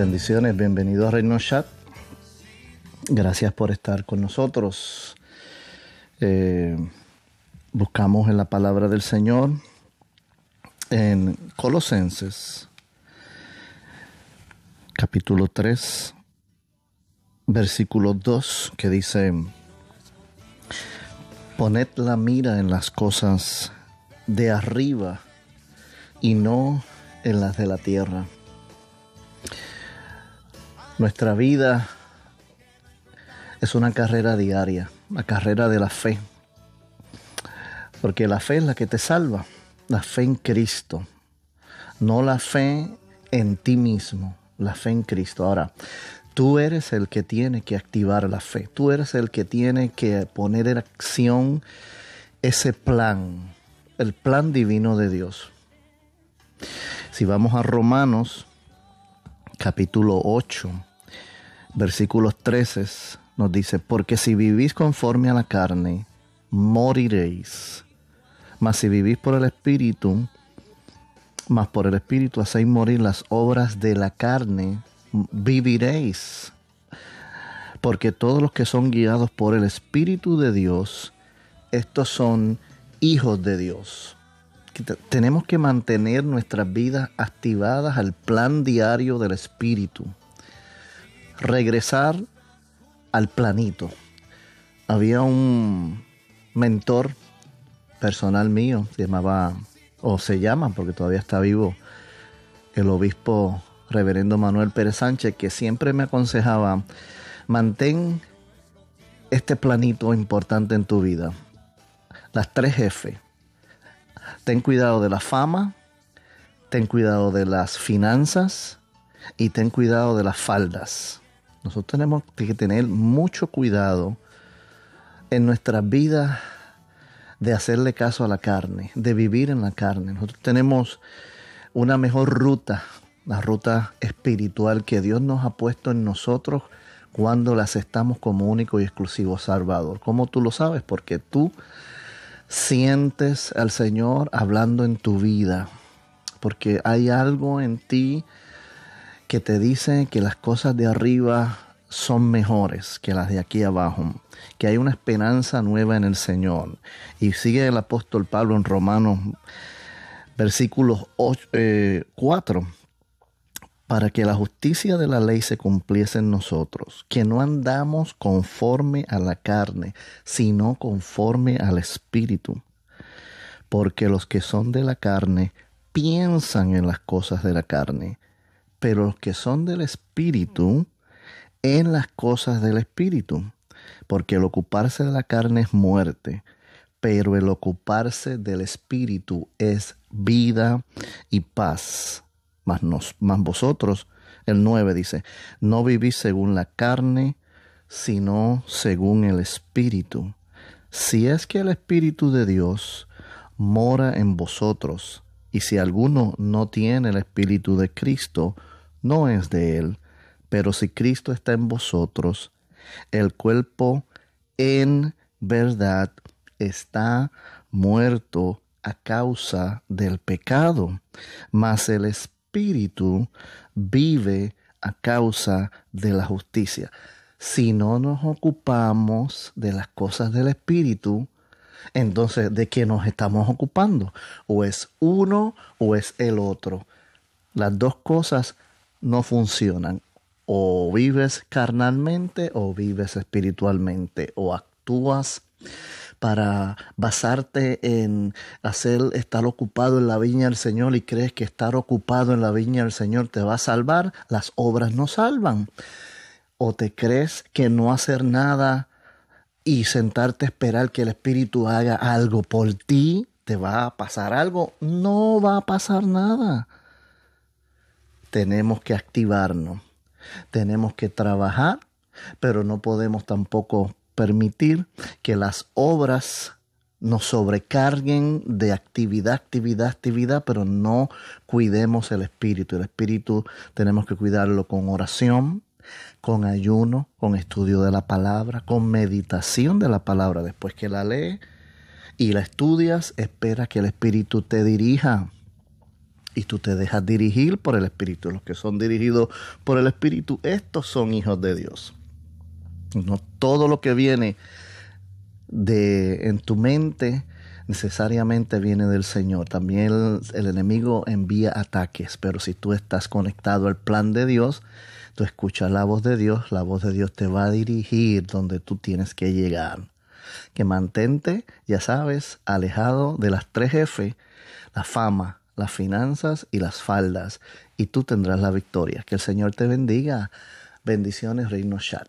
Bendiciones, bienvenido a Reino Chat. Gracias por estar con nosotros. Eh, buscamos en la palabra del Señor en Colosenses, capítulo 3, versículo 2, que dice, poned la mira en las cosas de arriba y no en las de la tierra. Nuestra vida es una carrera diaria, la carrera de la fe. Porque la fe es la que te salva, la fe en Cristo, no la fe en ti mismo, la fe en Cristo. Ahora, tú eres el que tiene que activar la fe, tú eres el que tiene que poner en acción ese plan, el plan divino de Dios. Si vamos a Romanos capítulo 8, versículos 13, nos dice, porque si vivís conforme a la carne, moriréis. Mas si vivís por el Espíritu, mas por el Espíritu hacéis morir las obras de la carne, viviréis. Porque todos los que son guiados por el Espíritu de Dios, estos son hijos de Dios. Tenemos que mantener nuestras vidas activadas al plan diario del Espíritu. Regresar al planito. Había un mentor personal mío, se llamaba, o se llama, porque todavía está vivo, el obispo reverendo Manuel Pérez Sánchez, que siempre me aconsejaba, mantén este planito importante en tu vida. Las tres F. Ten cuidado de la fama, ten cuidado de las finanzas y ten cuidado de las faldas. Nosotros tenemos que tener mucho cuidado en nuestras vidas de hacerle caso a la carne, de vivir en la carne. Nosotros tenemos una mejor ruta, la ruta espiritual que Dios nos ha puesto en nosotros cuando la aceptamos como único y exclusivo Salvador. ¿Cómo tú lo sabes? Porque tú sientes al Señor hablando en tu vida, porque hay algo en ti que te dice que las cosas de arriba son mejores que las de aquí abajo, que hay una esperanza nueva en el Señor. Y sigue el apóstol Pablo en Romanos, versículos 4, eh, para que la justicia de la ley se cumpliese en nosotros, que no andamos conforme a la carne, sino conforme al Espíritu. Porque los que son de la carne piensan en las cosas de la carne pero los que son del Espíritu, en las cosas del Espíritu, porque el ocuparse de la carne es muerte, pero el ocuparse del Espíritu es vida y paz. Mas, nos, vosotros, el 9 dice, no vivís según la carne, sino según el Espíritu. Si es que el Espíritu de Dios mora en vosotros, y si alguno no tiene el Espíritu de Cristo, no es de él, pero si Cristo está en vosotros, el cuerpo en verdad está muerto a causa del pecado, mas el espíritu vive a causa de la justicia. Si no nos ocupamos de las cosas del espíritu, entonces ¿de qué nos estamos ocupando? O es uno o es el otro. Las dos cosas no funcionan. O vives carnalmente o vives espiritualmente o actúas para basarte en hacer estar ocupado en la viña del Señor y crees que estar ocupado en la viña del Señor te va a salvar, las obras no salvan. O te crees que no hacer nada y sentarte a esperar que el Espíritu haga algo por ti, te va a pasar algo, no va a pasar nada tenemos que activarnos, tenemos que trabajar, pero no podemos tampoco permitir que las obras nos sobrecarguen de actividad, actividad, actividad, pero no cuidemos el espíritu. El espíritu tenemos que cuidarlo con oración, con ayuno, con estudio de la palabra, con meditación de la palabra. Después que la lee y la estudias, espera que el espíritu te dirija y tú te dejas dirigir por el Espíritu. Los que son dirigidos por el Espíritu, estos son hijos de Dios. No todo lo que viene de en tu mente necesariamente viene del Señor. También el, el, enemigo envía ataques, pero si tú estás conectado al plan de Dios, tú escuchas la voz de Dios, la voz de Dios te va a dirigir donde tú tienes que llegar. Que mantente, ya sabes, alejado de las tres F, la fama, las finanzas y las faldas, y tú tendrás la victoria. Que el Señor te bendiga. Bendiciones, Reino Chat.